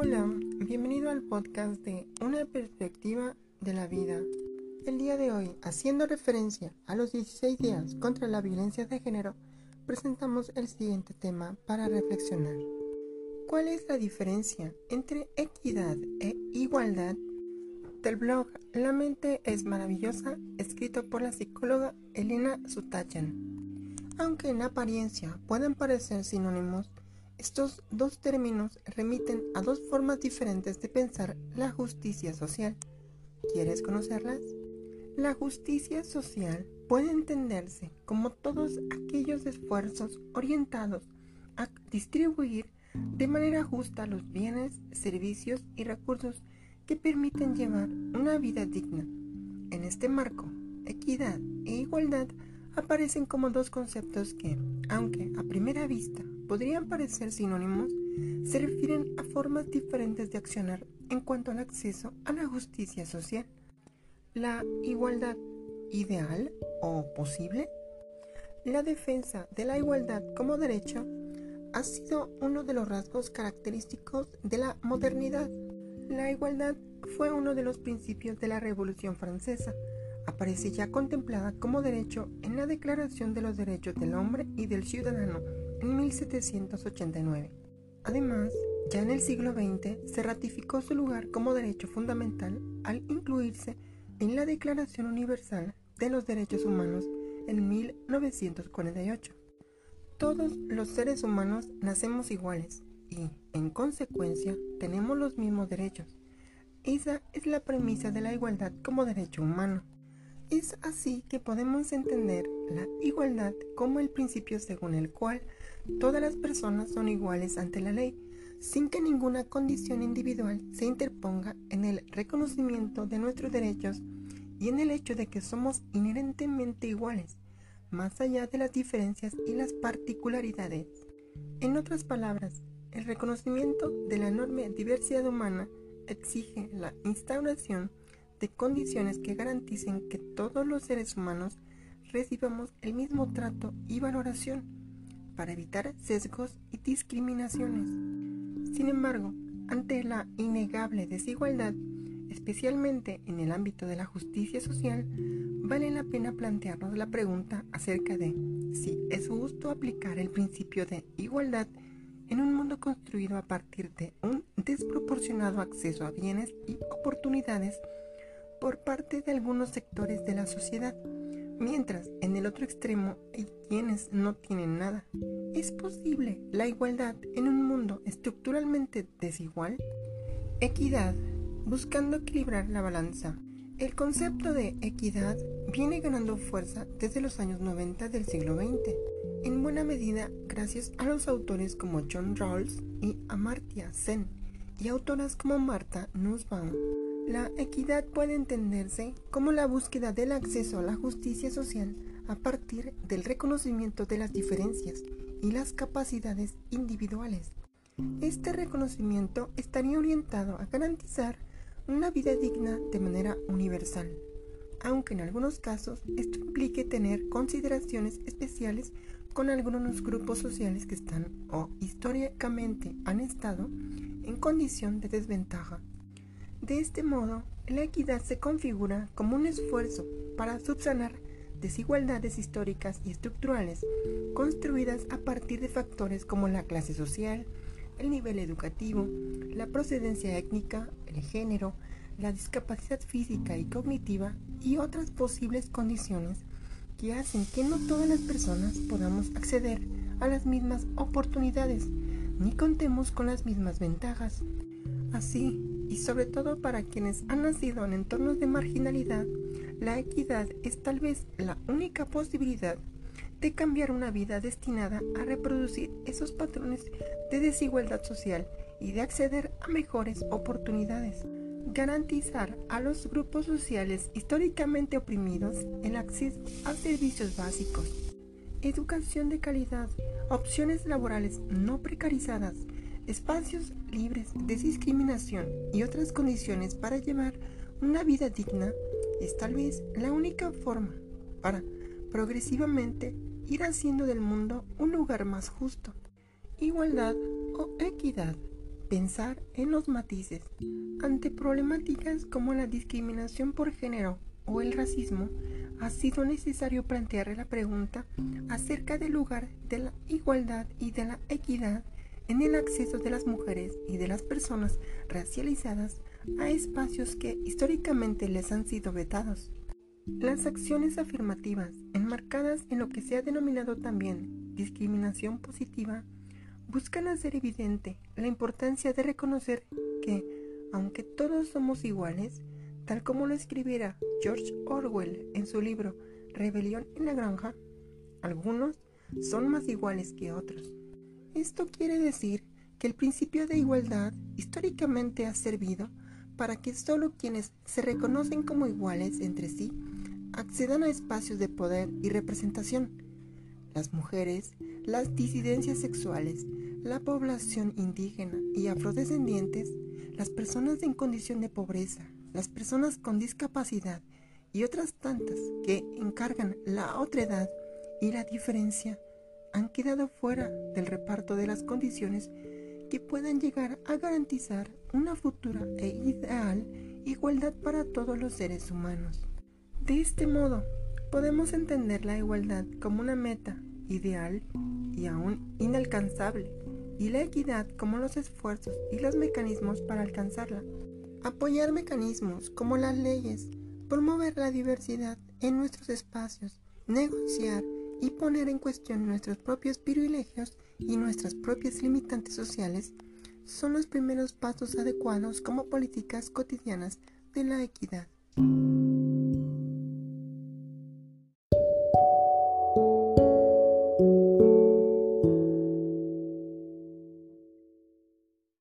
Hola, bienvenido al podcast de Una perspectiva de la vida. El día de hoy, haciendo referencia a los 16 días contra la violencia de género, presentamos el siguiente tema para reflexionar. ¿Cuál es la diferencia entre equidad e igualdad? Del blog La mente es maravillosa, escrito por la psicóloga Elena Sutachan. Aunque en apariencia puedan parecer sinónimos, estos dos términos remiten a dos formas diferentes de pensar la justicia social. ¿Quieres conocerlas? La justicia social puede entenderse como todos aquellos esfuerzos orientados a distribuir de manera justa los bienes, servicios y recursos que permiten llevar una vida digna. En este marco, equidad e igualdad aparecen como dos conceptos que, aunque a primera vista podrían parecer sinónimos, se refieren a formas diferentes de accionar en cuanto al acceso a la justicia social. La igualdad ideal o posible. La defensa de la igualdad como derecho ha sido uno de los rasgos característicos de la modernidad. La igualdad fue uno de los principios de la Revolución Francesa. Aparece ya contemplada como derecho en la Declaración de los Derechos del Hombre y del Ciudadano en 1789. Además, ya en el siglo XX se ratificó su lugar como derecho fundamental al incluirse en la Declaración Universal de los Derechos Humanos en 1948. Todos los seres humanos nacemos iguales y, en consecuencia, tenemos los mismos derechos. Esa es la premisa de la igualdad como derecho humano. Es así que podemos entender la igualdad como el principio según el cual todas las personas son iguales ante la ley, sin que ninguna condición individual se interponga en el reconocimiento de nuestros derechos y en el hecho de que somos inherentemente iguales, más allá de las diferencias y las particularidades. En otras palabras, el reconocimiento de la enorme diversidad humana exige la instauración de condiciones que garanticen que todos los seres humanos recibamos el mismo trato y valoración para evitar sesgos y discriminaciones. Sin embargo, ante la innegable desigualdad, especialmente en el ámbito de la justicia social, vale la pena plantearnos la pregunta acerca de si es justo aplicar el principio de igualdad en un mundo construido a partir de un desproporcionado acceso a bienes y oportunidades por parte de algunos sectores de la sociedad, mientras en el otro extremo hay quienes no tienen nada. ¿Es posible la igualdad en un mundo estructuralmente desigual? Equidad, buscando equilibrar la balanza. El concepto de equidad viene ganando fuerza desde los años 90 del siglo XX, en buena medida gracias a los autores como John Rawls y Amartya Sen, y autoras como Martha Nussbaum. La equidad puede entenderse como la búsqueda del acceso a la justicia social a partir del reconocimiento de las diferencias y las capacidades individuales. Este reconocimiento estaría orientado a garantizar una vida digna de manera universal, aunque en algunos casos esto implique tener consideraciones especiales con algunos grupos sociales que están o históricamente han estado en condición de desventaja. De este modo, la equidad se configura como un esfuerzo para subsanar desigualdades históricas y estructurales construidas a partir de factores como la clase social, el nivel educativo, la procedencia étnica, el género, la discapacidad física y cognitiva y otras posibles condiciones que hacen que no todas las personas podamos acceder a las mismas oportunidades ni contemos con las mismas ventajas. Así, y sobre todo para quienes han nacido en entornos de marginalidad, la equidad es tal vez la única posibilidad de cambiar una vida destinada a reproducir esos patrones de desigualdad social y de acceder a mejores oportunidades. Garantizar a los grupos sociales históricamente oprimidos el acceso a servicios básicos, educación de calidad, opciones laborales no precarizadas, espacios libres de discriminación y otras condiciones para llevar una vida digna es tal vez la única forma para progresivamente ir haciendo del mundo un lugar más justo. Igualdad o equidad. pensar en los matices. Ante problemáticas como la discriminación por género o el racismo, ha sido necesario plantear la pregunta acerca del lugar de la igualdad y de la equidad en el acceso de las mujeres y de las personas racializadas a espacios que históricamente les han sido vetados. Las acciones afirmativas, enmarcadas en lo que se ha denominado también discriminación positiva, buscan hacer evidente la importancia de reconocer que, aunque todos somos iguales, tal como lo escribiera George Orwell en su libro Rebelión en la Granja, algunos son más iguales que otros. Esto quiere decir que el principio de igualdad históricamente ha servido para que solo quienes se reconocen como iguales entre sí accedan a espacios de poder y representación. Las mujeres, las disidencias sexuales, la población indígena y afrodescendientes, las personas en condición de pobreza, las personas con discapacidad y otras tantas que encargan la otredad y la diferencia han quedado fuera del reparto de las condiciones que puedan llegar a garantizar una futura e ideal igualdad para todos los seres humanos. De este modo, podemos entender la igualdad como una meta ideal y aún inalcanzable, y la equidad como los esfuerzos y los mecanismos para alcanzarla. Apoyar mecanismos como las leyes, promover la diversidad en nuestros espacios, negociar y poner en cuestión nuestros propios privilegios y nuestras propias limitantes sociales son los primeros pasos adecuados como políticas cotidianas de la equidad.